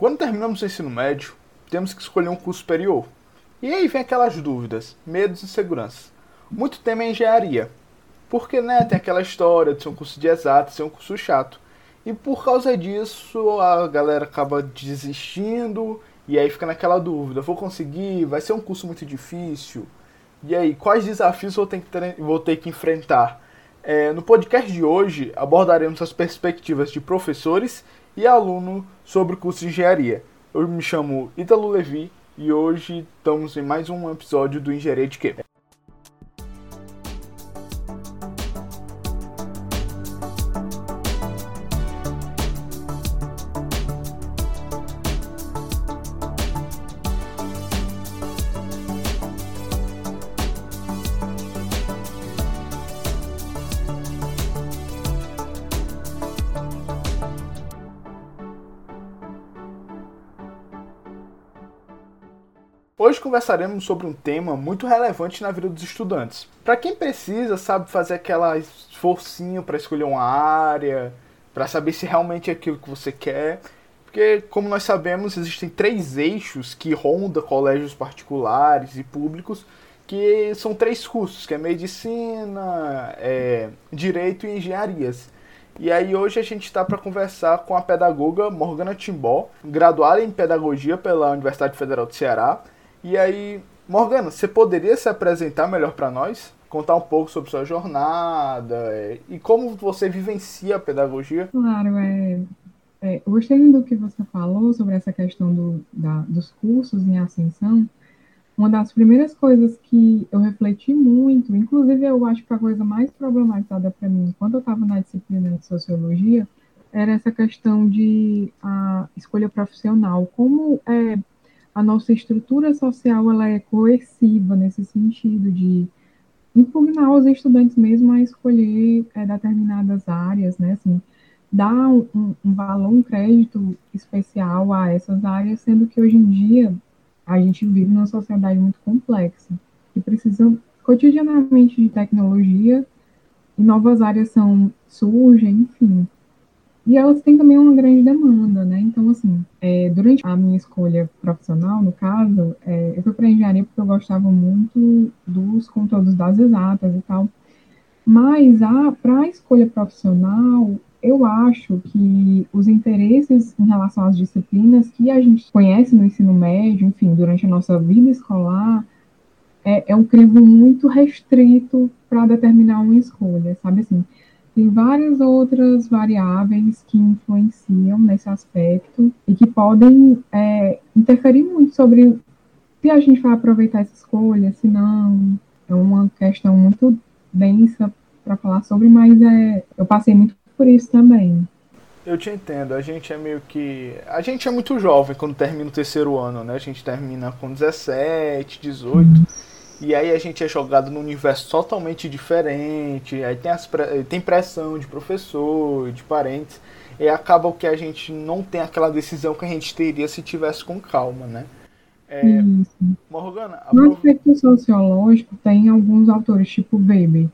Quando terminamos o ensino médio, temos que escolher um curso superior. E aí vem aquelas dúvidas, medos e inseguranças. Muito tema é engenharia. Porque, né, tem aquela história de ser um curso de exato, ser um curso chato. E por causa disso, a galera acaba desistindo e aí fica naquela dúvida: vou conseguir? Vai ser um curso muito difícil? E aí, quais desafios vou ter que, vou ter que enfrentar? É, no podcast de hoje, abordaremos as perspectivas de professores e aluno sobre o curso de engenharia. Eu me chamo Ítalo Levi e hoje estamos em mais um episódio do Engenharia de Quê? Conversaremos sobre um tema muito relevante na vida dos estudantes. Para quem precisa, sabe, fazer aquela esforcinho para escolher uma área, para saber se realmente é aquilo que você quer. Porque, como nós sabemos, existem três eixos que rondam colégios particulares e públicos, que são três cursos, que é medicina, é, direito e engenharias. E aí hoje a gente está para conversar com a pedagoga Morgana Timbó, graduada em pedagogia pela Universidade Federal do Ceará, e aí, Morgana, você poderia se apresentar melhor para nós? Contar um pouco sobre sua jornada é, e como você vivencia a pedagogia? Claro, é, é, gostei do que você falou sobre essa questão do, da, dos cursos em ascensão. Uma das primeiras coisas que eu refleti muito, inclusive eu acho que a coisa mais problematizada para mim, quando eu estava na disciplina de sociologia, era essa questão de a escolha profissional. Como é, a nossa estrutura social ela é coerciva nesse sentido de impugnar os estudantes mesmo a escolher é, determinadas áreas, né, assim, dar um, um, valor, um crédito especial a essas áreas, sendo que hoje em dia a gente vive numa sociedade muito complexa, que precisa cotidianamente de tecnologia, e novas áreas são surgem, enfim, e elas têm também uma grande demanda, né? Então, assim, é, durante a minha escolha profissional, no caso, é, eu fui para engenharia porque eu gostava muito dos conteúdos das exatas e tal. Mas para a escolha profissional, eu acho que os interesses em relação às disciplinas que a gente conhece no ensino médio, enfim, durante a nossa vida escolar, é, é um crivo muito restrito para determinar uma escolha, sabe assim? Tem várias outras variáveis que influenciam nesse aspecto e que podem é, interferir muito sobre se a gente vai aproveitar essa escolha, se não. É uma questão muito densa para falar sobre, mas é, eu passei muito por isso também. Eu te entendo, a gente é meio que. A gente é muito jovem quando termina o terceiro ano, né? A gente termina com 17, 18. E aí a gente é jogado num universo totalmente diferente, aí tem, as tem pressão de professor, de parentes, e acaba que a gente não tem aquela decisão que a gente teria se tivesse com calma, né? É, Isso. Morgana, no aspecto sociológico tem alguns autores, tipo Weber,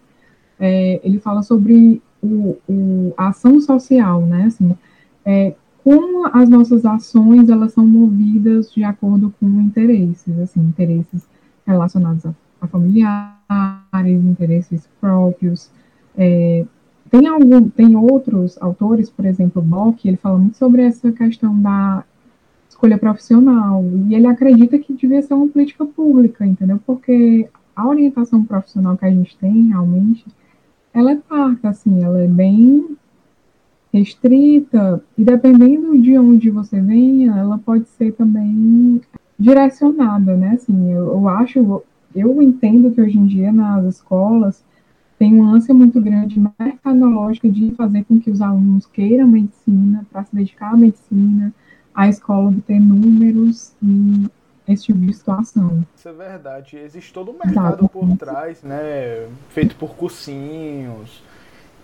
é, ele fala sobre o, o, a ação social, né? Assim, é, como as nossas ações elas são movidas de acordo com interesses, assim, interesses relacionados a, a familiares, interesses próprios. É, tem, algum, tem outros autores, por exemplo, Bock, ele fala muito sobre essa questão da escolha profissional, e ele acredita que devia ser uma política pública, entendeu? Porque a orientação profissional que a gente tem, realmente, ela é parca, assim, ela é bem restrita, e dependendo de onde você venha, ela pode ser também direcionada, né? Assim, eu, eu acho, eu entendo que hoje em dia nas escolas tem uma ânsia muito grande mercadológica de fazer com que os alunos queiram medicina, para se dedicar à medicina, a escola obter números e esse tipo de situação. Isso é verdade. Existe todo um mercado por trás, né? Feito por cursinhos.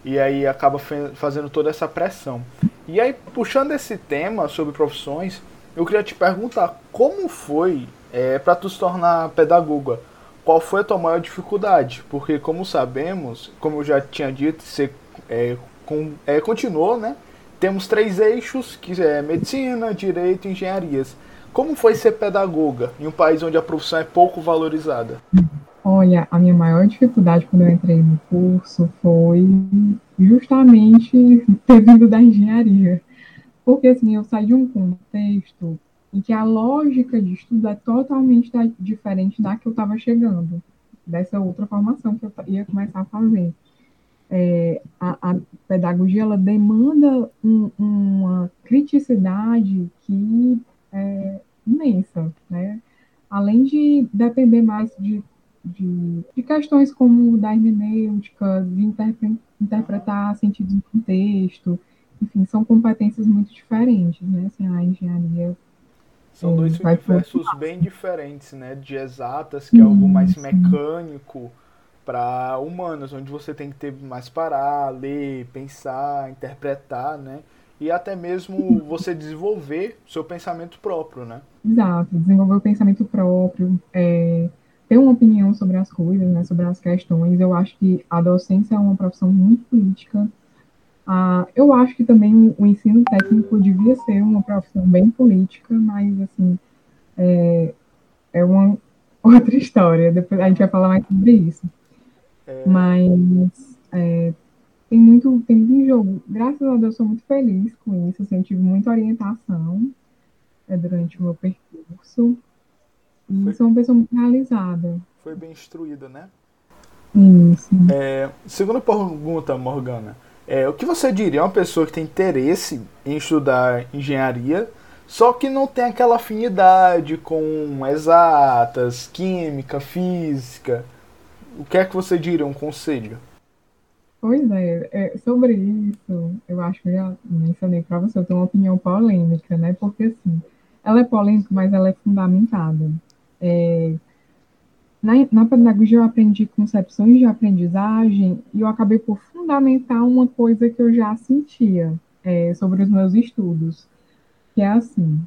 E aí acaba fazendo toda essa pressão. E aí, puxando esse tema sobre profissões, eu queria te perguntar como foi é, para tu se tornar pedagoga? Qual foi a tua maior dificuldade? Porque, como sabemos, como eu já tinha dito, você é, com, é, continuou né, temos três eixos, que é medicina, direito e engenharias. Como foi ser pedagoga em um país onde a profissão é pouco valorizada? Olha, a minha maior dificuldade quando eu entrei no curso foi justamente ter vindo da engenharia. Porque, assim, eu saí de um contexto em que a lógica de estudo é totalmente diferente da que eu estava chegando, dessa outra formação que eu ia começar a fazer é, a, a, pedagogia ela demanda um, uma criticidade que é imensa, né? Além de depender mais de, de, de questões como da hermenêutica, de interpre, interpretar sentidos em contexto, enfim, são competências muito diferentes, né? Assim, a engenharia são dois é, universos bem diferentes, né? De exatas, que é algo mais mecânico, para humanas, onde você tem que ter mais parar, ler, pensar, interpretar, né? E até mesmo você desenvolver seu pensamento próprio, né? Exato, desenvolver o pensamento próprio, é, ter uma opinião sobre as coisas, né, sobre as questões. Eu acho que a docência é uma profissão muito política. Ah, eu acho que também o ensino técnico devia ser uma profissão bem política, mas, assim, é, é uma outra história. Depois a gente vai falar mais sobre isso. É... Mas é, tem muito tem muito jogo. Graças a Deus, sou muito feliz com isso. Assim, eu tive muita orientação é, durante o meu percurso. E Foi... sou uma pessoa muito realizada. Foi bem instruída, né? Isso. É, segunda pergunta, Morgana. É, o que você diria a uma pessoa que tem interesse em estudar engenharia, só que não tem aquela afinidade com exatas, química, física? o que é que você diria, um conselho? Pois é, é sobre isso, eu acho que eu já mencionei para você, eu tenho uma opinião polêmica, né? Porque, assim, ela é polêmica, mas ela é fundamentada. É, na, na pedagogia eu aprendi concepções de aprendizagem e eu acabei por fundamentar uma coisa que eu já sentia é, sobre os meus estudos, que é assim,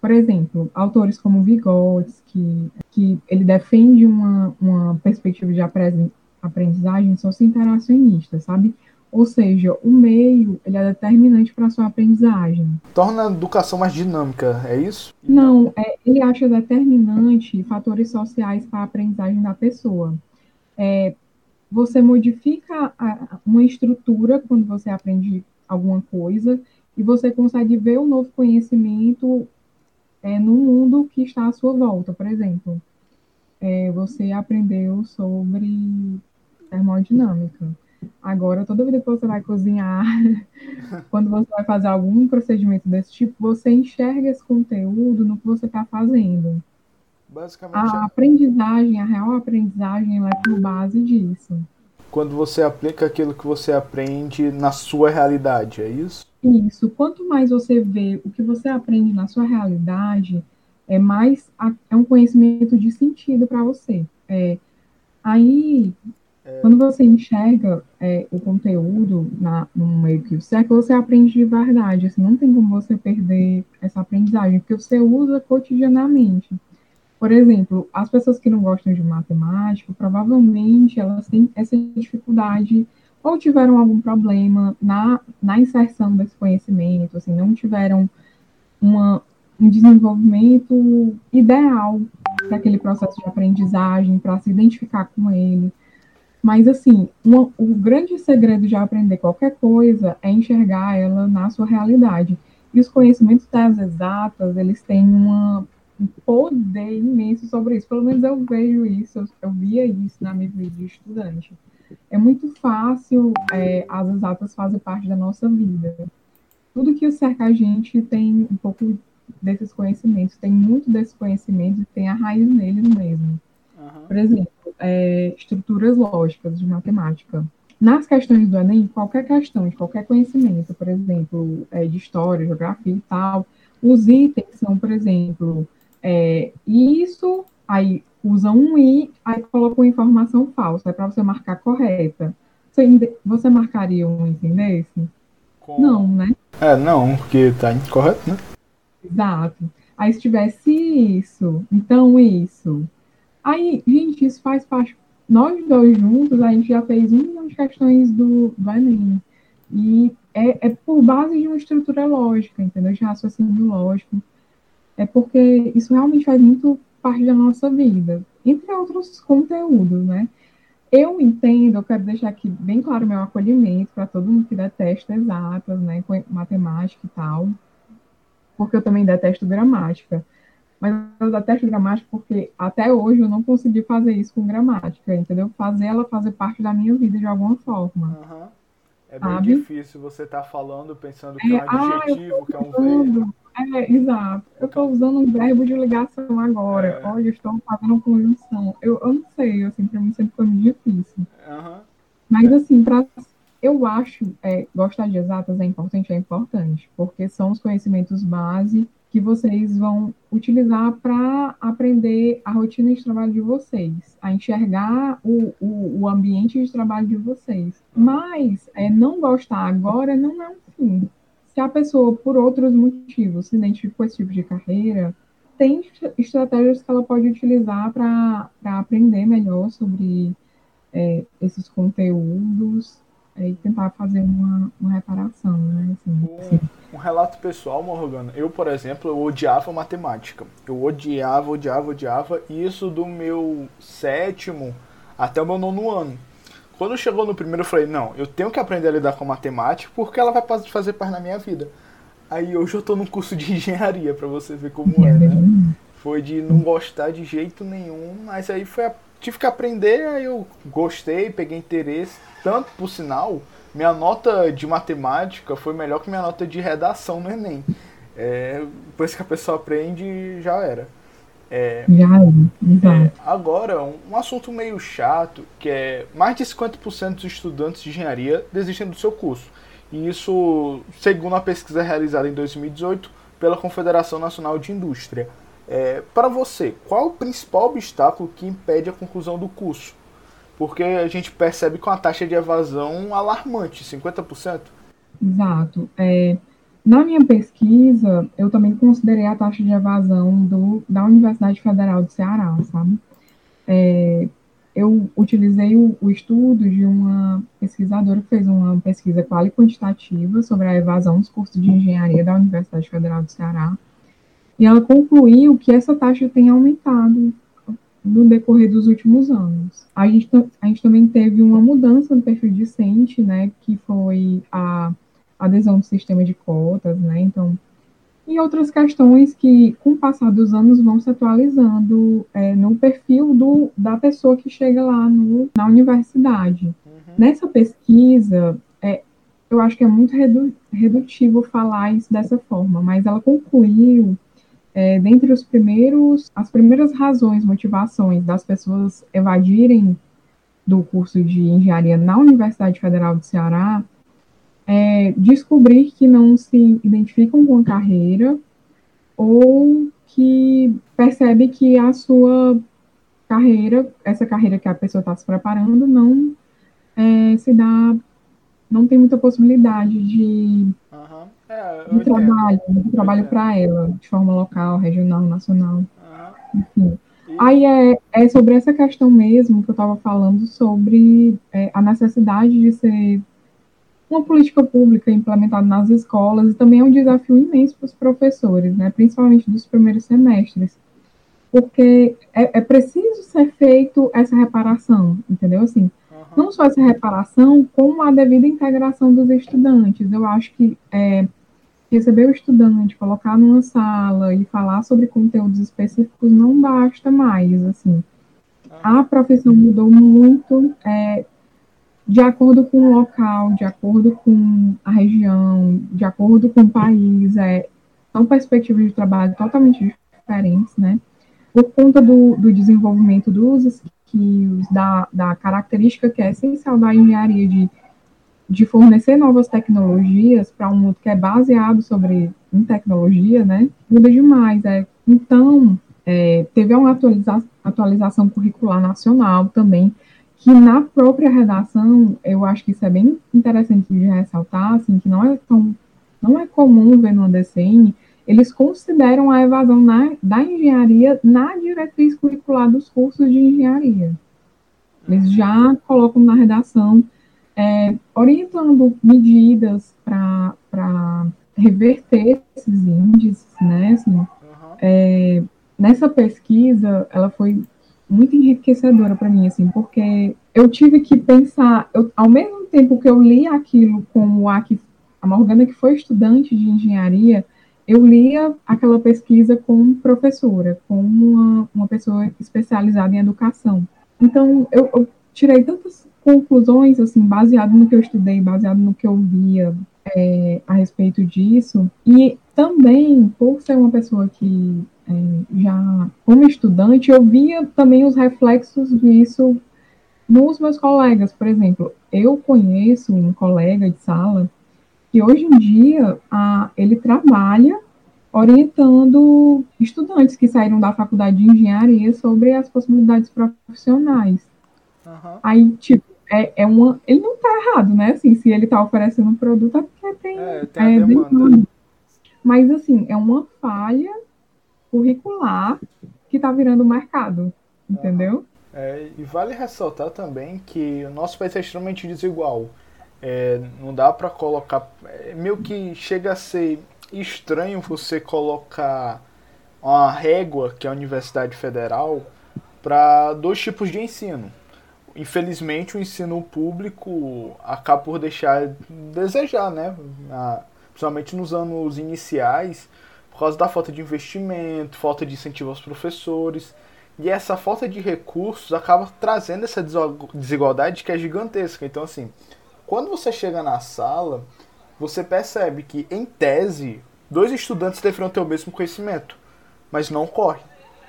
por exemplo, autores como Vygotsky, que ele defende uma, uma perspectiva de aprendizagem socio-interacionista, sabe? Ou seja, o meio ele é determinante para a sua aprendizagem. Torna a educação mais dinâmica, é isso? Não, é, ele acha determinante fatores sociais para a aprendizagem da pessoa. É, você modifica a, uma estrutura quando você aprende alguma coisa e você consegue ver o novo conhecimento é, no mundo que está à sua volta. Por exemplo, é, você aprendeu sobre termodinâmica. Agora, toda vez que você vai cozinhar, quando você vai fazer algum procedimento desse tipo, você enxerga esse conteúdo no que você está fazendo. Basicamente, a é... aprendizagem, a real aprendizagem, ela é por base disso. Quando você aplica aquilo que você aprende na sua realidade, é isso? Isso. Quanto mais você vê o que você aprende na sua realidade, é mais é um conhecimento de sentido para você. É, aí. Quando você enxerga é, o conteúdo na, no meio que certo, você aprende de verdade. Assim, não tem como você perder essa aprendizagem, porque você usa cotidianamente. Por exemplo, as pessoas que não gostam de matemática, provavelmente elas têm essa dificuldade ou tiveram algum problema na, na inserção desse conhecimento, assim, não tiveram uma, um desenvolvimento ideal para aquele processo de aprendizagem, para se identificar com ele. Mas, assim, uma, o grande segredo de aprender qualquer coisa é enxergar ela na sua realidade. E os conhecimentos das exatas, eles têm uma, um poder imenso sobre isso. Pelo menos eu vejo isso, eu, eu via isso na minha vida de estudante é muito fácil, é, as exatas fazem parte da nossa vida. Tudo que cerca a gente tem um pouco desses conhecimentos, tem muito desses conhecimentos e tem a raiz neles mesmo. Uhum. Por exemplo, é, estruturas lógicas de matemática. Nas questões do Enem, qualquer questão de qualquer conhecimento, por exemplo, é, de história, geografia e tal, os itens são, por exemplo, é, isso, aí usa um i, aí coloca uma informação falsa, é para você marcar correta. Você, você marcaria um item desse? Com... Não, né? É, não, porque tá incorreto, né? Exato. Aí se tivesse isso, então isso. Aí, gente, isso faz parte. Nós dois juntos, a gente já fez um milhão de questões do, do Enem. E é, é por base de uma estrutura lógica, entendeu? De raciocínio lógico. É porque isso realmente faz muito parte da nossa vida, entre outros conteúdos, né? Eu entendo, eu quero deixar aqui bem claro meu acolhimento para todo mundo que detesta exatas, né, matemática e tal, porque eu também detesto gramática. Mas eu detesto gramática porque até hoje eu não consegui fazer isso com gramática, entendeu? Fazer ela fazer parte da minha vida de alguma forma. Uhum. É bem sabe? difícil você estar tá falando pensando que é, é um ah, adjetivo, que é um verbo. É, exato. Eu estou usando um verbo de ligação agora. É. Olha, eu estou fazendo conjunção. Eu, eu não sei, assim, para mim sempre foi muito difícil. Uhum. Mas, assim, para eu acho, é, gostar de exatas é importante, é importante, porque são os conhecimentos base que vocês vão utilizar para aprender a rotina de trabalho de vocês, a enxergar o, o, o ambiente de trabalho de vocês. Mas é, não gostar agora não é um fim. Se a pessoa, por outros motivos, se identifica com esse tipo de carreira, tem estratégias que ela pode utilizar para aprender melhor sobre é, esses conteúdos e tentar fazer uma, uma reparação, né? Assim, um, assim. um, relato pessoal, Morgana. Eu, por exemplo, eu odiava matemática. Eu odiava, odiava, odiava. Isso do meu sétimo até o meu nono ano. Quando chegou no primeiro, eu falei, não, eu tenho que aprender a lidar com matemática porque ela vai fazer parte da minha vida. Aí hoje eu tô num curso de engenharia, para você ver como é, né? Foi de não gostar de jeito nenhum, mas aí foi a tive que aprender, aí eu gostei, peguei interesse. Tanto, por sinal, minha nota de matemática foi melhor que minha nota de redação no Enem. É, depois que a pessoa aprende, já era. É, já era. É, agora, um, um, assunto meio chato, que é mais de 50% dos estudantes de engenharia desistem do seu curso. E isso, segundo a pesquisa realizada em 2018 pela Confederação Nacional de Indústria. É, para você, qual o principal obstáculo que impede a conclusão do curso? Porque a gente percebe com a taxa de evasão alarmante, 50%. Exato. É, na minha pesquisa, eu também considerei a taxa de evasão do, da Universidade Federal do Ceará, sabe? É, eu utilizei o, o, estudo de uma pesquisadora que fez uma pesquisa quali quantitativa sobre a evasão dos cursos de engenharia da Universidade Federal do Ceará e ela concluiu que essa taxa tem aumentado no decorrer dos últimos anos. A gente, a gente também teve uma mudança no perfil discente, né, que foi a adesão do sistema de cotas, né, então, e outras questões que, com o passar dos anos, vão se atualizando é, no perfil do, da pessoa que chega lá no, na universidade. Uhum. Nessa pesquisa, é, eu acho que é muito redu, redutivo falar isso dessa forma, mas ela concluiu é, dentre os primeiros, as primeiras razões, motivações das pessoas evadirem do curso de engenharia na Universidade Federal do Ceará, é descobrir que não se identificam com a carreira ou que percebe que a sua carreira, essa carreira que a pessoa está se preparando, não é, se dá, não tem muita possibilidade de uhum. É, trabalho, de trabalho para ela, de forma local, regional, nacional. Enfim. Aí é, é sobre essa questão mesmo que eu estava falando sobre é, a necessidade de ser uma política pública implementada nas escolas e também é um desafio imenso para os professores, né, principalmente dos primeiros semestres, porque é, é preciso ser feito essa reparação, entendeu? Assim, uhum. não só essa reparação, como a devida integração dos estudantes. Eu acho que é, receber o estudante, colocar numa sala e falar sobre conteúdos específicos não basta mais, assim. A profissão mudou muito é, de acordo com o local, de acordo com a região, de acordo com o país. É, são perspectivas de trabalho totalmente diferentes, né? Por conta do, do desenvolvimento dos skills, da, da característica que é essencial da engenharia de de fornecer novas tecnologias para um mundo que é baseado sobre em tecnologia, né, muda demais. É. Então, é, teve uma atualiza atualização curricular nacional também, que na própria redação, eu acho que isso é bem interessante de ressaltar, assim, que não é tão, não é comum ver no DCN, eles consideram a evasão na, da engenharia na diretriz curricular dos cursos de engenharia. Eles já colocam na redação é, orientando medidas para reverter esses índices, né? Assim, uhum. é, nessa pesquisa, ela foi muito enriquecedora para mim, assim, porque eu tive que pensar, eu, ao mesmo tempo que eu li aquilo como a, que, a Morgana, que foi estudante de engenharia, eu lia aquela pesquisa como professora, como uma, uma pessoa especializada em educação. Então, eu, eu tirei tantas conclusões, assim, baseado no que eu estudei, baseado no que eu via é, a respeito disso, e também, por ser uma pessoa que é, já, como estudante, eu via também os reflexos disso nos meus colegas. Por exemplo, eu conheço um colega de sala que hoje em dia a, ele trabalha orientando estudantes que saíram da faculdade de engenharia sobre as possibilidades profissionais. Uhum. Aí, tipo, é, é uma. Ele não está errado, né? Assim, se ele está oferecendo um produto, é porque tem. É, tem é, demanda. Mas, assim, é uma falha curricular que está virando mercado, entendeu? É, e vale ressaltar também que o nosso país é extremamente desigual. É, não dá para colocar. É, meio que chega a ser estranho você colocar uma régua, que é a Universidade Federal, para dois tipos de ensino. Infelizmente, o ensino público acaba por deixar desejar, né? principalmente nos anos iniciais, por causa da falta de investimento, falta de incentivo aos professores. E essa falta de recursos acaba trazendo essa desigualdade que é gigantesca. Então, assim, quando você chega na sala, você percebe que, em tese, dois estudantes deveriam ter o mesmo conhecimento, mas não ocorre.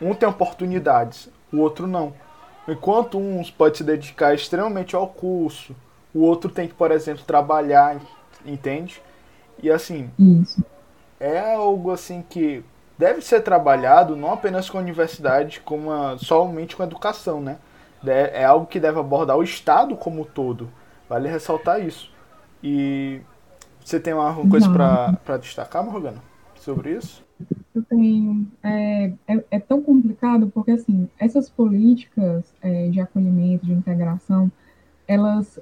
Um tem oportunidades, o outro não. Enquanto uns pode se dedicar extremamente ao curso, o outro tem que, por exemplo, trabalhar, entende? E assim, Isso. é algo assim que deve ser trabalhado não apenas com a universidade, como a, somente com a educação, né? É algo que deve abordar o Estado como um todo. Vale ressaltar isso. E você tem alguma coisa para destacar, Morgana, sobre isso? Eu tenho. É, é, é, tão complicado porque, assim, essas políticas é, de acolhimento, de integração, elas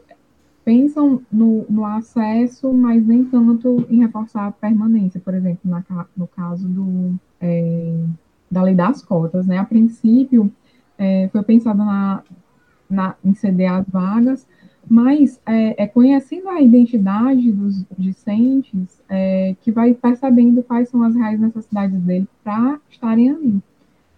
pensam no, no, acesso, mas nem tanto em reforçar a permanência, por exemplo, na, no caso do, é, da lei das cotas. Né? A princípio, é, foi pensado na, na, em ceder as vagas, mas é, é conhecendo a identidade dos discentes é, que vai percebendo quais são as reais necessidades dele para estarem ali.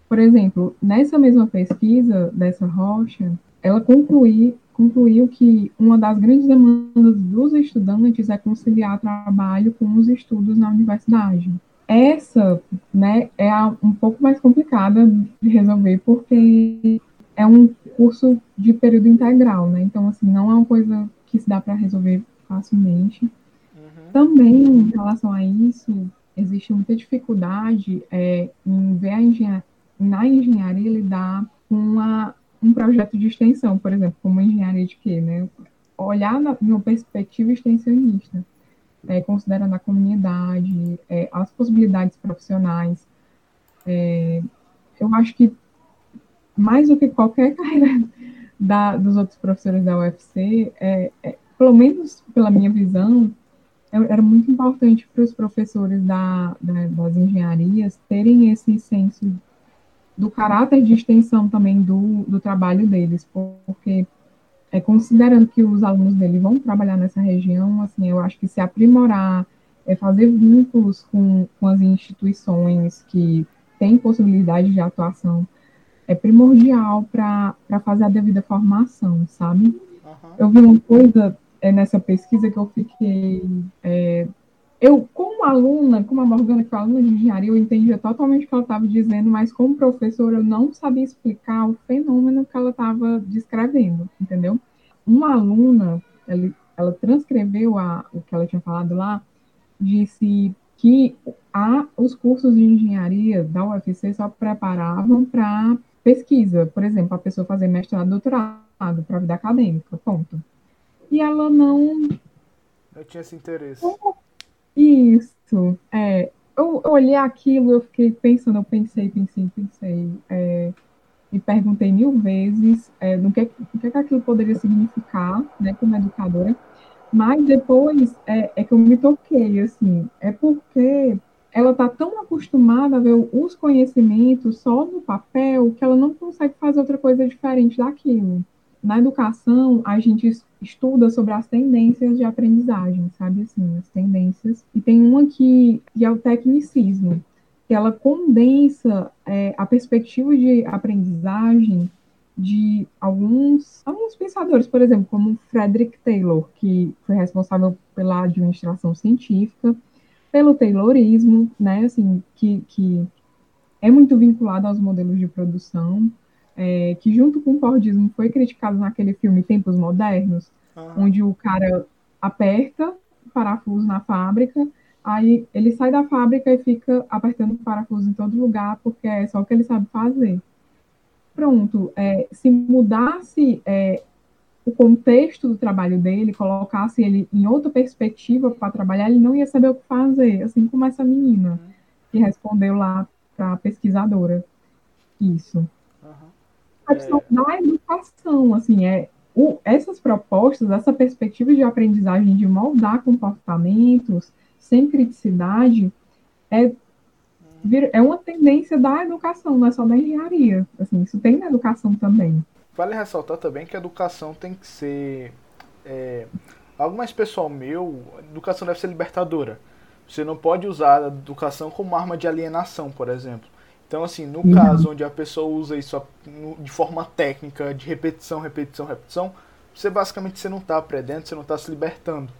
Por exemplo, nessa mesma pesquisa dessa rocha, ela conclui, concluiu que uma das grandes demandas dos estudantes é conciliar trabalho com os estudos na universidade. Essa né, é um pouco mais complicada de resolver, porque é um curso de período integral, né? Então, assim, não é uma coisa que se dá para resolver facilmente. Uhum. Também, em relação a isso, existe muita dificuldade é, em ver a engenharia, na engenharia lidar com uma um projeto de extensão, por exemplo, como engenharia de quê, né? Olhar na, uma perspectiva extensionista, é, considerando a comunidade, é, as possibilidades profissionais. É, eu acho que mais do que qualquer carreira da, dos outros professores da UFC, é, é, pelo menos pela minha visão, é, era muito importante para os professores da, da, das engenharias terem esse senso do caráter de extensão também do, do trabalho deles, porque é, considerando que os alunos dele vão trabalhar nessa região, assim, eu acho que se aprimorar, é fazer vínculos com, com as instituições que têm possibilidade de atuação, é primordial para fazer a devida formação, sabe? Uhum. Eu vi uma coisa é, nessa pesquisa que eu fiquei é, eu, como aluna, como a Morgana, que é aluna de engenharia, eu entendia totalmente o que ela estava dizendo, mas como professora, eu não sabia explicar o fenômeno que ela estava descrevendo, entendeu? Uma aluna, ela, ela transcreveu a, o que ela tinha falado lá, disse que a, os cursos de engenharia da UFC só preparavam para pesquisa, por exemplo, a pessoa fazer mestrado, doutorado, para a vida acadêmica, ponto. E ela não. Eu tinha esse interesse. Isso. É, eu, eu olhei aquilo, eu fiquei pensando, eu pensei, pensei, pensei. É, me perguntei mil vezes é, no que, o que, que aquilo poderia significar, né, como educadora, mas depois é, é que eu me toquei, assim, é porque ela está tão acostumada a ver os conhecimentos só no papel que ela não consegue fazer outra coisa diferente daquilo. Na educação, a gente estuda sobre as tendências de aprendizagem, sabe assim, as tendências. E tem uma que, que é o tecnicismo, que ela condensa é, a perspectiva de aprendizagem de alguns, alguns pensadores, por exemplo, como Frederick Taylor, que foi responsável pela administração científica, pelo Taylorismo, né, assim, que, que é muito vinculado aos modelos de produção, é, que junto com o Fordismo foi criticado naquele filme Tempos Modernos, uhum. onde o cara aperta o parafuso na fábrica, aí ele sai da fábrica e fica apertando o parafuso em todo lugar, porque é só o que ele sabe fazer. Pronto, é, se mudasse é, o contexto do trabalho dele, colocasse ele em outra perspectiva para trabalhar, ele não ia saber o que fazer, assim como essa menina uhum. que respondeu lá para a pesquisadora. Isso. Uhum. A questão é... da educação, assim, é o, essas propostas, essa perspectiva de aprendizagem de moldar comportamentos sem criticidade é é uma tendência da educação, não é só da engenharia. Assim, isso tem na educação também. Vale ressaltar também que a educação tem que ser. É, algo mais pessoal meu, a educação deve ser libertadora. Você não pode usar a educação como arma de alienação, por exemplo. Então, assim, no uhum. caso onde a pessoa usa isso de forma técnica, de repetição, repetição, repetição, você basicamente você não está aprendendo, você não está se libertando.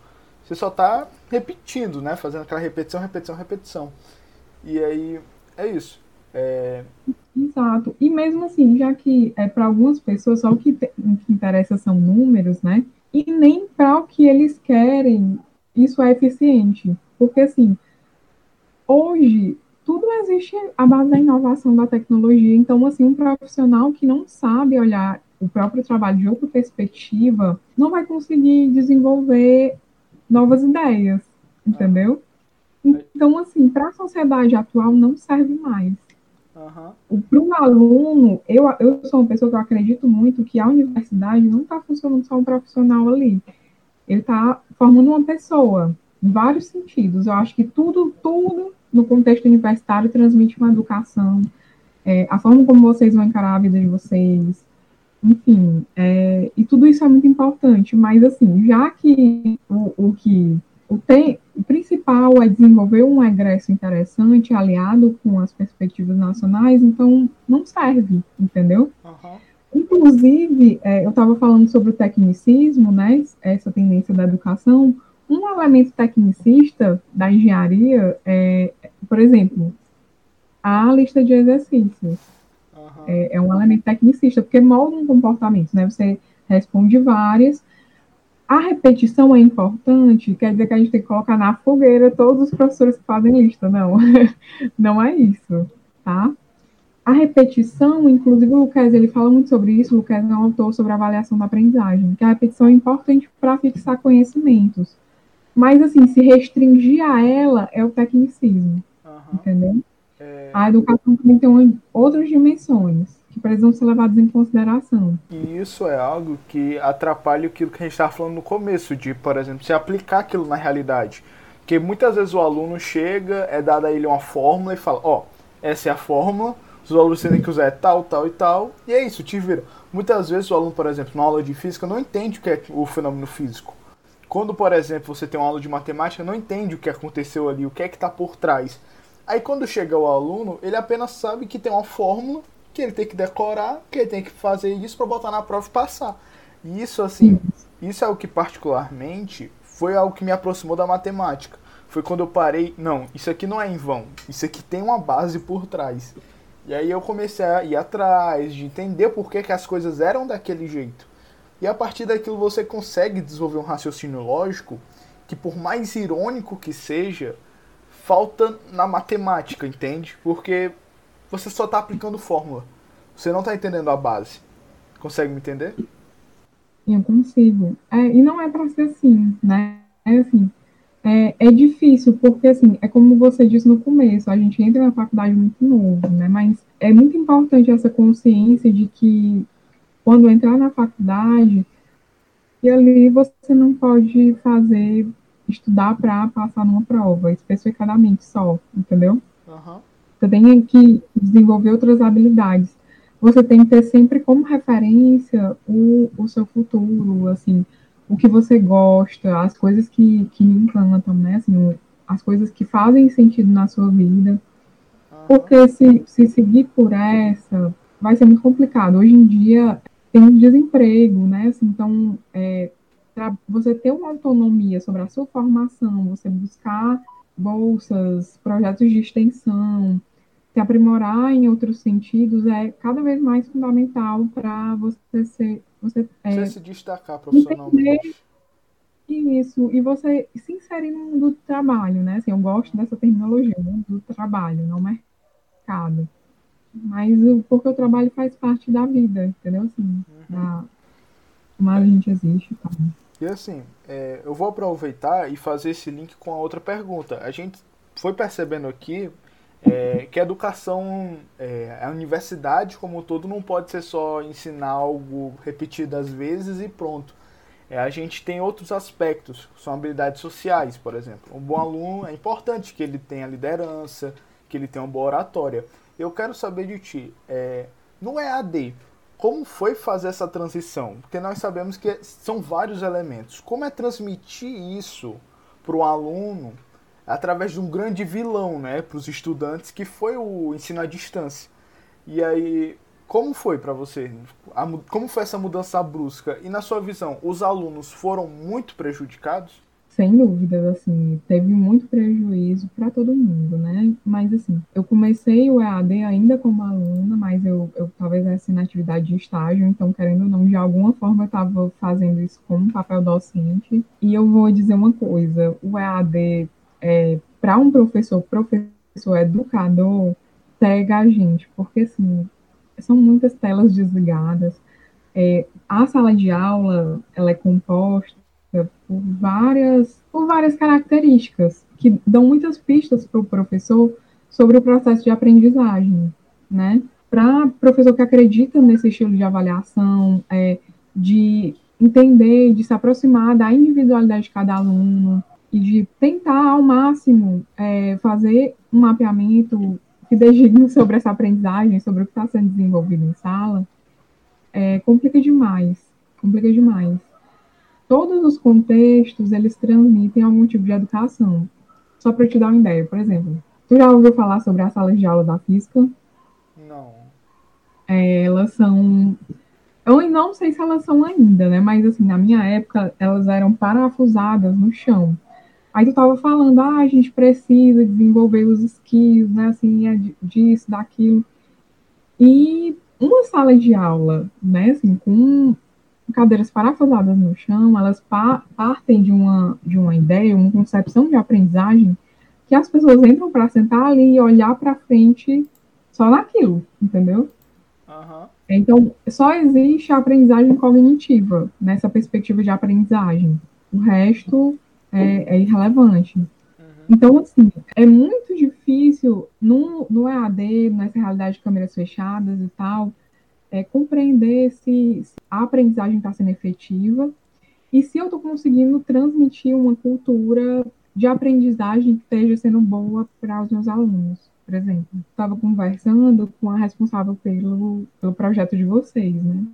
Você só está repetindo, né? Fazendo aquela repetição, repetição, repetição. E aí, é isso. É, Exato. E mesmo assim, já que é para algumas pessoas só o que, te, o que interessa são números, né? E nem para o que eles querem isso é eficiente. Porque assim, hoje tudo existe à base da inovação da tecnologia. Então, assim, um profissional que não sabe olhar o próprio trabalho de outra perspectiva não vai conseguir desenvolver novas ideias, entendeu? Então, assim, para a sociedade atual não serve mais. Uhum. Para o aluno, eu, eu sou uma pessoa que eu acredito muito que a universidade não está funcionando só um profissional ali. Ele está formando uma pessoa, em vários sentidos. Eu acho que tudo, tudo no contexto universitário transmite uma educação, é, a forma como vocês vão encarar a vida de vocês, enfim, é, e tudo isso é muito importante, mas assim, já que o, o que o, tem, o principal é desenvolver um egresso interessante, aliado com as perspectivas nacionais, então não serve, entendeu? Uhum. Inclusive, é, eu estava falando sobre o tecnicismo, né, essa tendência da educação. Um elemento tecnicista da engenharia é, por exemplo, a lista de exercícios. Uhum. É, é, um elemento tecnicista, porque molda um comportamento, né? Você responde várias, a repetição é importante, quer dizer que a gente tem que colocar na fogueira todos os professores que fazem lista, não. não é isso, tá? A repetição, inclusive o Lucas, ele fala muito sobre isso, o Lucas é um autor sobre avaliação da aprendizagem, que a repetição é importante para fixar conhecimentos. Mas, assim, se restringir a ela é o tecnicismo, uhum. entendeu? É... A educação também tem outras dimensões que precisam ser levados em consideração. E isso é algo que atrapalha aquilo que a gente estava falando no começo, de, por exemplo, se aplicar aquilo na realidade. Porque muitas vezes o aluno chega, é dada a ele uma fórmula e fala, ó, oh, essa é a fórmula, os alunos têm que usar tal, tal e tal, e é isso, te vira. Muitas vezes o aluno, por exemplo, na aula de física, não entende o que é o fenômeno físico. Quando, por exemplo, você tem uma aula de matemática, não entende o que aconteceu ali, o que é que está por trás. Aí quando chega o aluno, ele apenas sabe que tem uma fórmula que ele tem que decorar, que ele tem que fazer isso para botar na prova e passar. E isso, assim, isso é o que particularmente foi algo que me aproximou da matemática. Foi quando eu parei, não, isso aqui não é em vão, isso aqui tem uma base por trás. E aí eu comecei a ir atrás, de entender por que, que as coisas eram daquele jeito. E a partir daquilo você consegue desenvolver um raciocínio lógico que, por mais irônico que seja, falta na matemática, entende? Porque você só está aplicando fórmula. Você não está entendendo a base. Consegue me entender? Eu consigo. É, e não é para ser assim, né? É assim, é, é, difícil, porque assim, é como você disse no começo, a gente entra na faculdade muito novo, né? Mas é muito importante essa consciência de que quando entrar na faculdade, e ali você não pode fazer, estudar para passar numa prova, especificadamente só, entendeu? Uhum. Você tem que desenvolver outras habilidades. Você tem que ter sempre como referência o, o seu futuro, assim, o que você gosta, as coisas que, que encantam, né? Assim, as coisas que fazem sentido na sua vida. Porque se, se seguir por essa, vai ser muito complicado. Hoje em dia tem desemprego, né? Assim, então, é, você ter uma autonomia sobre a sua formação, você buscar bolsas, projetos de extensão, se aprimorar em outros sentidos é cada vez mais fundamental para você ser você, é, você se destacar profissionalmente. Isso, e você se inserir no mundo do trabalho, né? Assim, eu gosto dessa terminologia, mundo do trabalho, não mercado. Mas o, porque o trabalho faz parte da vida, entendeu? Assim, uhum. da, como a gente existe e tal. E assim, é, eu vou aproveitar e fazer esse link com a outra pergunta. A gente foi percebendo aqui é, que a educação, é, a universidade como um todo não pode ser só ensinar algo repetidas vezes e pronto. É, a gente tem outros aspectos, são habilidades sociais, por exemplo. Um bom aluno é importante que ele tenha liderança, que ele tenha uma boa oratória. Eu quero saber de ti, é, no EAD, como foi fazer essa transição? Porque nós sabemos que são vários elementos. Como é transmitir isso para o aluno através de um grande vilão, né, para os estudantes, que foi o ensino à distância. E aí, como foi para você? A, como foi essa mudança brusca? E na sua visão, os alunos foram muito prejudicados? Sem dúvidas, assim, teve muito prejuízo para todo mundo, né? Mas, assim, eu comecei o EAD ainda como aluna, mas eu, eu talvez assim na atividade de estágio, então, querendo ou não, de alguma forma eu estava fazendo isso como papel docente. E eu vou dizer uma coisa: o EAD é, para um professor, professor educador, pega a gente, porque assim, são muitas telas desligadas. É, a sala de aula ela é composta por várias, por várias características que dão muitas pistas para o professor sobre o processo de aprendizagem, né? Para professor que acredita nesse estilo de avaliação, é, de entender, de se aproximar da individualidade de cada aluno, e de tentar ao máximo é, fazer um mapeamento que designe sobre essa aprendizagem, sobre o que está sendo desenvolvido em sala, é, complica demais, complica demais. Todos os contextos, eles transmitem algum tipo de educação. Só para te dar uma ideia, por exemplo, tu já ouviu falar sobre as salas de aula da física? Não. É, elas são eu não sei se elas são ainda, né? Mas assim, na minha época, elas eram parafusadas no chão. Aí tu tava falando, ah, a gente precisa desenvolver os skills, né, assim, é disso, daquilo. E uma sala de aula, né, assim, com cadeiras parafusadas no chão, elas pa partem de uma, de uma ideia, uma concepção de aprendizagem que as pessoas entram para sentar ali e olhar para frente só naquilo, entendeu? Uhum. Então, só existe a aprendizagem cognitiva nessa perspectiva de aprendizagem. O resto é, é irrelevante. Uhum. Então, assim, é muito difícil no, no EAD, nessa realidade de câmeras fechadas e tal, é, compreender se, se a aprendizagem está sendo efetiva e se eu estou conseguindo transmitir uma cultura de aprendizagem que esteja sendo boa para os meus alunos. Por exemplo, estava conversando com a responsável pelo, pelo projeto de vocês, né?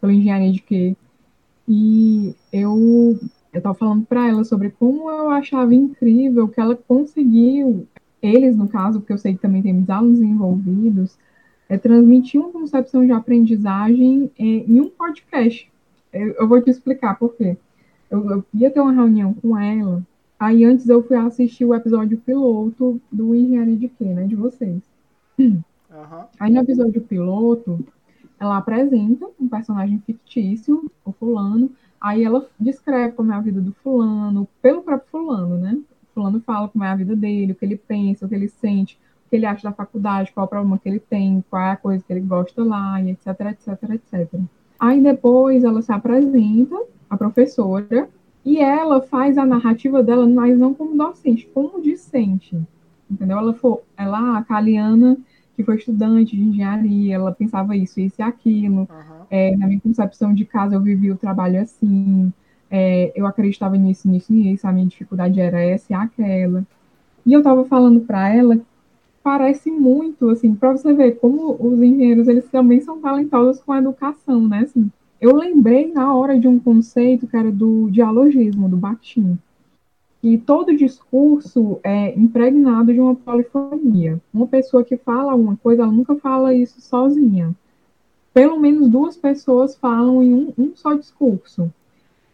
Pela engenharia de quê? E eu eu estava falando para ela sobre como eu achava incrível que ela conseguiu, eles no caso, porque eu sei que também tem muitos alunos envolvidos, é transmitir uma concepção de aprendizagem em um podcast. Eu, eu vão te explicar por quê. Eu, eu, ia ter uma reunião com ela, aí antes eu fui assistir o episódio piloto do Engenharia de Quê, né, de vocês. Uhum. Aí no episódio piloto, ela apresenta um personagem fictício, o fulano, Aí ela descreve como é a vida do fulano, pelo próprio fulano, né? O fulano fala como é a vida dele, o que ele pensa, o que ele sente, o que ele acha da faculdade, qual o problema que ele tem, qual é a coisa que ele gosta lá, etc, etc, etc. Aí depois ela se apresenta, a professora, e ela faz a narrativa dela, mas não como docente, como discente. Entendeu? Ela, for, ela a Caliana, que foi estudante de engenharia, ela pensava isso, isso e aquilo. Uhum. É, na minha concepção de casa, eu vivi o trabalho assim, é, eu acreditava nisso, nisso, nisso, a minha dificuldade era essa e aquela. E eu estava falando para ela, parece muito, assim, para você ver como os engenheiros, eles também são talentosos com a educação, né, assim. Eu lembrei na hora de um conceito que era do dialogismo, do Bakhtin que todo discurso é impregnado de uma polifonia. Uma pessoa que fala uma coisa, ela nunca fala isso sozinha. Pelo menos duas pessoas falam em um, um só discurso.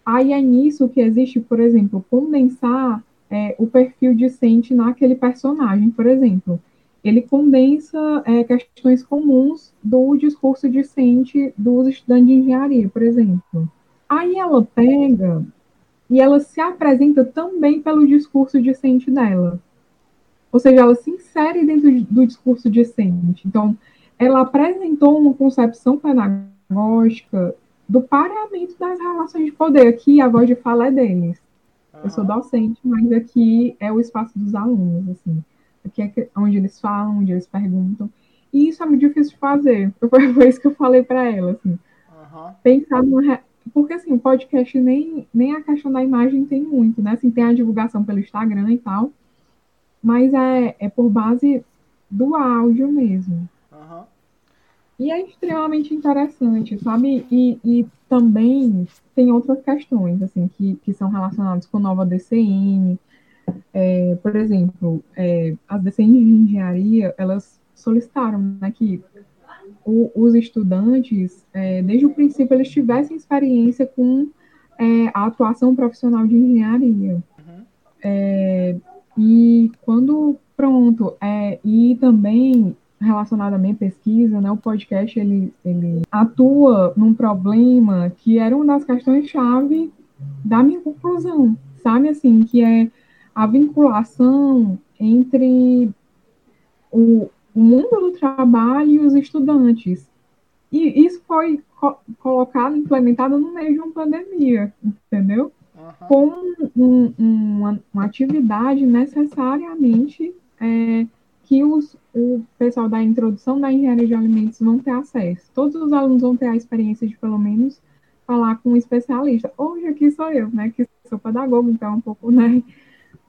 Aí é nisso que existe, por exemplo, condensar é, o perfil discente naquele personagem, por exemplo. Ele condensa é, questões comuns do discurso discente dos estudantes de engenharia, por exemplo. Aí ela pega e ela se apresenta também pelo discurso discente dela. Ou seja, ela se insere dentro do discurso discente. Então, ela apresentou uma concepção pedagógica do pareamento das relações de poder. Aqui a voz de fala é deles. Eu sou docente, mas aqui é o espaço dos alunos, assim. Aqui é onde eles falam, onde eles perguntam. E isso é muito difícil de fazer. Foi, isso que eu falei para ela, assim. Uhum. Pensar numa, porque assim, o podcast nem, nem a questão da imagem tem muito, né? Assim, tem a divulgação pelo Instagram e tal, mas é, é por base do áudio mesmo. Uhum. E é extremamente interessante, sabe? E, e também tem outras questões, assim, que, que são relacionadas com nova DCN. É, por exemplo, é, as DCN de engenharia, elas solicitaram né, que o, os estudantes, é, desde o princípio, eles tivessem experiência com é, a atuação profissional de engenharia. Uhum. É, e quando, pronto, é, e também relacionado à minha pesquisa, né, o podcast ele, ele atua num problema que era uma das questões-chave da minha conclusão, sabe, assim, que é a vinculação entre o, o mundo do trabalho e os estudantes. E isso foi co colocado, implementado no meio de uma pandemia, entendeu? Uhum. Como um, uma, uma, atividade necessariamente é, que os, o pessoal da introdução da engenharia de alimentos vão ter acesso. Todos os alunos vão ter a experiência de, pelo menos, falar com um especialista. Hoje aqui sou eu, né, que sou pedagogo, então é um pouco, né,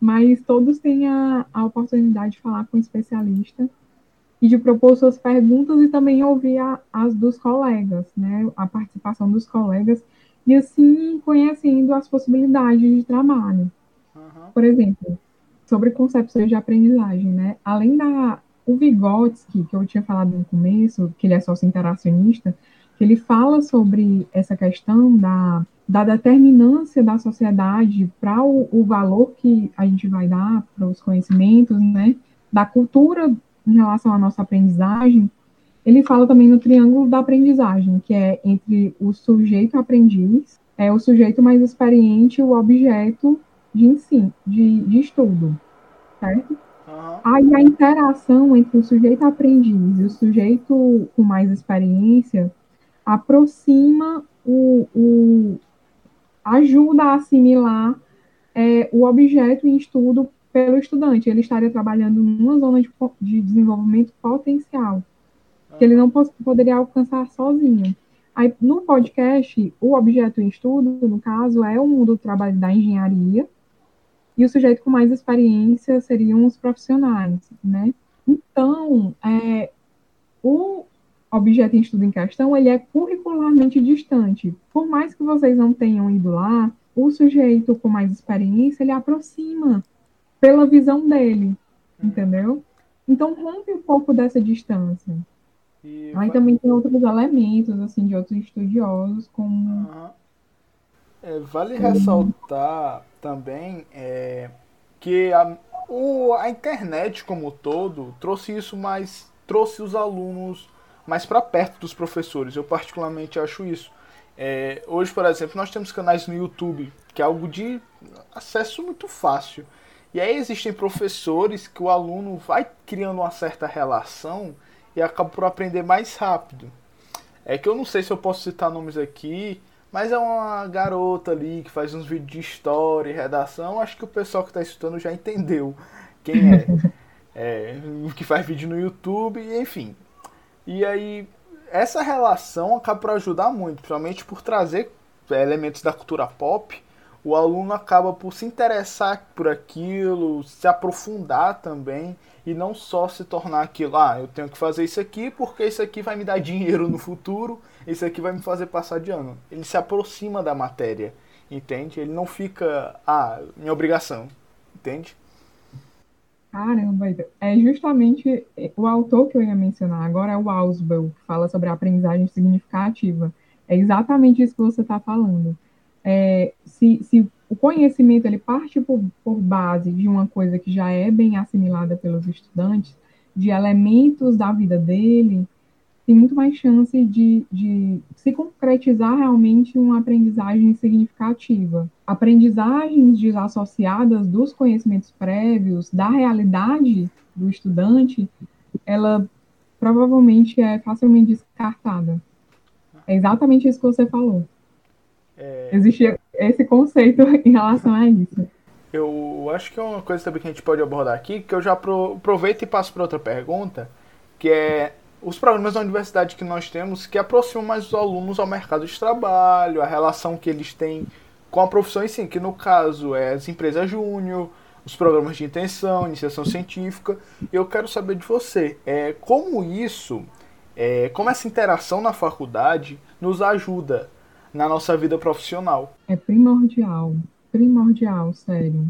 mas todos têm a, a oportunidade de falar com um especialista e de propor suas perguntas e também ouvir a, as dos colegas, né, a participação dos colegas, e assim conhecendo as possibilidades de trabalho. Uhum. Por exemplo, sobre concepções de aprendizagem, né, além da o Vygotsky, que eu tinha falado no começo, que ele é sócio-interacionista, que ele fala sobre essa questão da, da determinância da sociedade para o, o valor que a gente vai dar para os conhecimentos, né, da cultura em relação à nossa aprendizagem, ele fala também no triângulo da aprendizagem, que é entre o sujeito aprendiz, é o sujeito mais experiente e o objeto de ensino, de, de estudo, certo? Uhum. Aí a interação entre o sujeito aprendiz e o sujeito com mais experiência aproxima o, o ajuda a assimilar é, o objeto em estudo pelo estudante. Ele estaria trabalhando numa zona de, de desenvolvimento potencial, que ele não poderia alcançar sozinho. Aí, no podcast, o objeto em estudo, no caso, é o mundo do trabalho da engenharia, e o sujeito com mais experiência seriam os profissionais, né? Então, é, o objeto em estudo em questão, ele é curricularmente distante. Por mais que vocês não tenham ido lá, o sujeito com mais experiência, ele aproxima pela visão dele, uhum. entendeu? Então rompe um pouco dessa distância. E Aí vai... também tem outros elementos, assim, de outros estudiosos, como... Uhum. É, vale ressaltar também é, que a, o, a internet como todo trouxe isso mais, trouxe os alunos mais para perto dos professores. Eu particularmente acho isso. É, hoje, por exemplo, nós temos canais no YouTube, que é algo de acesso muito fácil. E aí existem professores que o aluno vai criando uma certa relação e acaba por aprender mais rápido. É que eu não sei se eu posso citar nomes aqui, mas é uma garota ali que faz uns vídeos de história e redação. Acho que o pessoal que está estudando já entendeu quem é. é, que faz vídeo no YouTube, enfim. E aí, essa relação acaba por ajudar muito, principalmente por trazer elementos da cultura pop. O aluno acaba por se interessar por aquilo, se aprofundar também e não só se tornar aquilo, ah, eu tenho que fazer isso aqui porque isso aqui vai me dar dinheiro no futuro, isso aqui vai me fazer passar de ano. Ele se aproxima da matéria, entende? Ele não fica, ah, minha obrigação, entende? Caramba, é justamente o autor que eu ia mencionar agora é o Ausubel, que fala sobre a aprendizagem significativa. É exatamente isso que você está falando. É, se, se, o conhecimento ele parte por, por base de uma coisa que já é bem assimilada pelos estudantes, de elementos da vida dele, tem muito mais chance de, de se concretizar realmente uma aprendizagem significativa. Aprendizagens desassociadas dos conhecimentos prévios, da realidade do estudante, ela provavelmente é facilmente descartada. É exatamente isso que você falou. É... Existe esse conceito em relação a isso. Eu acho que é uma coisa também que a gente pode abordar aqui, que eu já aproveito e passo para outra pergunta, que é os programas da universidade que nós temos que aproximam mais os alunos ao mercado de trabalho, a relação que eles têm com a profissão em si, que no caso é as empresas júnior, os programas de intenção, iniciação científica. Eu quero saber de você, é, como isso, é, como essa interação na faculdade nos ajuda na nossa vida profissional. É primordial, primordial, sério.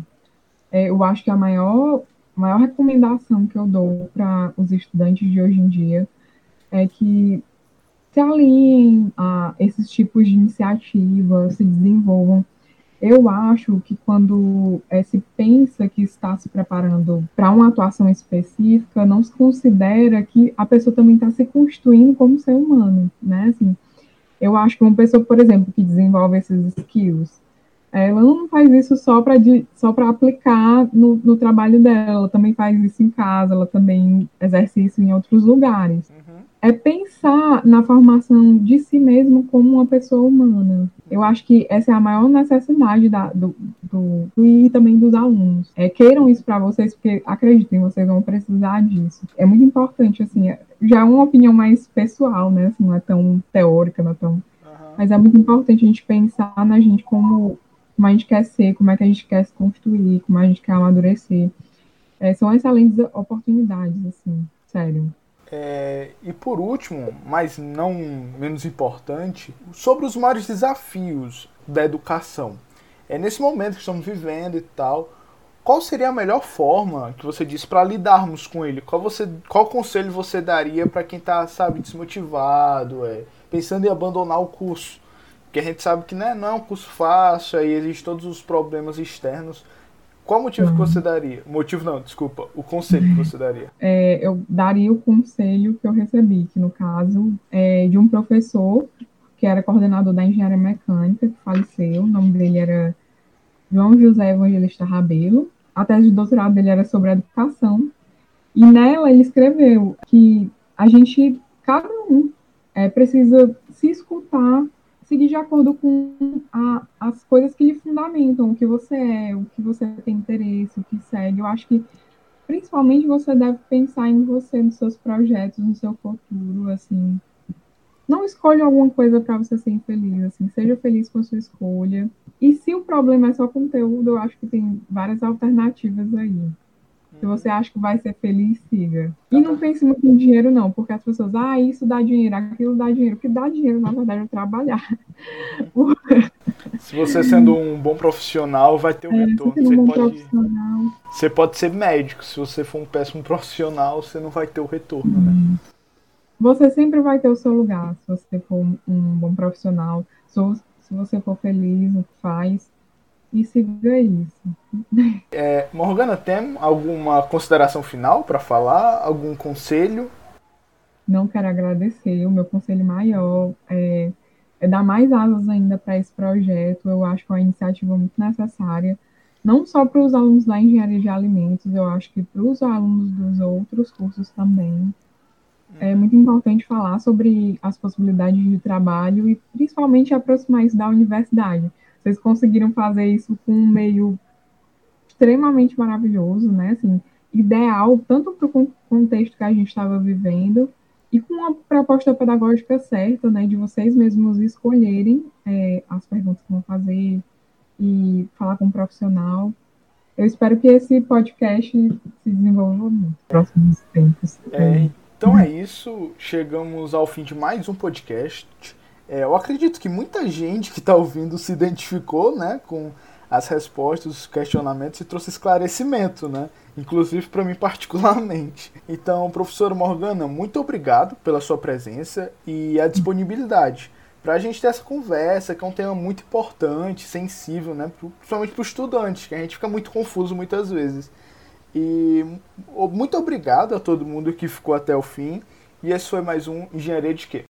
É, eu acho que a maior, maior recomendação que eu dou para os estudantes de hoje em dia é que se alinhem a esses tipos de iniciativas, se desenvolvam. Eu acho que quando é, se pensa que está se preparando para uma atuação específica, não se considera que a pessoa também está se constituindo como ser humano, né? Assim, eu acho que uma pessoa, por exemplo, que desenvolve esses skills, ela não faz isso só para só aplicar no, no, trabalho dela, ela também faz isso em casa, ela também exerce isso em outros lugares. É pensar na formação de si mesmo como uma pessoa humana. Eu acho que essa é a maior necessidade da, do, do, do, e também dos alunos. É, queiram isso para vocês, porque acreditem, vocês vão precisar disso. É muito importante, assim, já é uma opinião mais pessoal, né? Assim, não é tão teórica, não é tão. Uhum. Mas é muito importante a gente pensar na gente como, como a gente quer ser, como é que a gente quer se construir, como a gente quer amadurecer. É, são excelentes oportunidades, assim, sério. É, e por último, mas não menos importante, sobre os maiores desafios da educação. É nesse momento que estamos vivendo e tal, qual seria a melhor forma que você disse para lidarmos com ele? Qual você, qual conselho você daria para quem está, sabe, desmotivado, é, pensando em abandonar o curso? Porque a gente sabe que né, não é um curso fácil, aí existem todos os problemas externos. Qual motivo que você daria? Motivo não, desculpa. O conselho que você daria? É, eu daria o conselho que eu recebi, que no caso é de um professor que era coordenador da engenharia mecânica, que faleceu. O nome dele era João José Evangelista Rabelo. A tese de doutorado dele era sobre educação. E nela ele escreveu que a gente, cada um, é, precisa se escutar seguir de acordo com a, as coisas que lhe fundamentam, o que você é, o que você tem interesse, o que segue. Eu acho que principalmente você deve pensar em você, nos seus projetos, no seu futuro, assim. Não escolha alguma coisa para você ser infeliz, assim, seja feliz com a sua escolha. E se o problema é só conteúdo, eu acho que tem várias alternativas aí. Se você acha que vai ser feliz, siga. E não pense muito em dinheiro, não, porque as pessoas, ah, isso dá dinheiro, aquilo dá dinheiro. O que dá dinheiro, na verdade, é trabalhar. Se você sendo um bom profissional, vai ter um é, retorno. Você, um pode... você pode ser médico. Se você for um péssimo profissional, você não vai ter o retorno, né? hum. Você sempre vai ter o seu lugar, se você for um bom profissional. Se você for feliz no que faz, e siga isso. É, Morgana, tem alguma consideração final para falar? Algum conselho? Não quero agradecer. O meu conselho maior é, é dar mais asas ainda para esse projeto. Eu acho que é uma iniciativa muito necessária, não só para os alunos da engenharia de alimentos, eu acho que para os alunos dos outros cursos também. É muito importante falar sobre as possibilidades de trabalho e principalmente aproximar isso da universidade vocês conseguiram fazer isso com um meio extremamente maravilhoso, né? Assim, ideal, tanto para o contexto que a gente estava vivendo, e com uma proposta pedagógica certa, né, de vocês mesmos escolherem é, as perguntas que vão fazer e falar com um profissional. Eu espero que esse podcast se desenvolva nos próximos tempos. É, então é isso. Chegamos ao fim de mais um podcast. É, eu acredito que muita gente que está ouvindo se identificou né, com as respostas, os questionamentos e trouxe esclarecimento, né? Inclusive para mim particularmente. Então, professora Morgana, muito obrigado pela sua presença e a disponibilidade para a gente ter essa conversa, que é um tema muito importante, sensível, né? Principalmente para o estudante, que a gente fica muito confuso muitas vezes. E muito obrigado a todo mundo que ficou até o fim. E esse foi mais um Engenharia de Quê?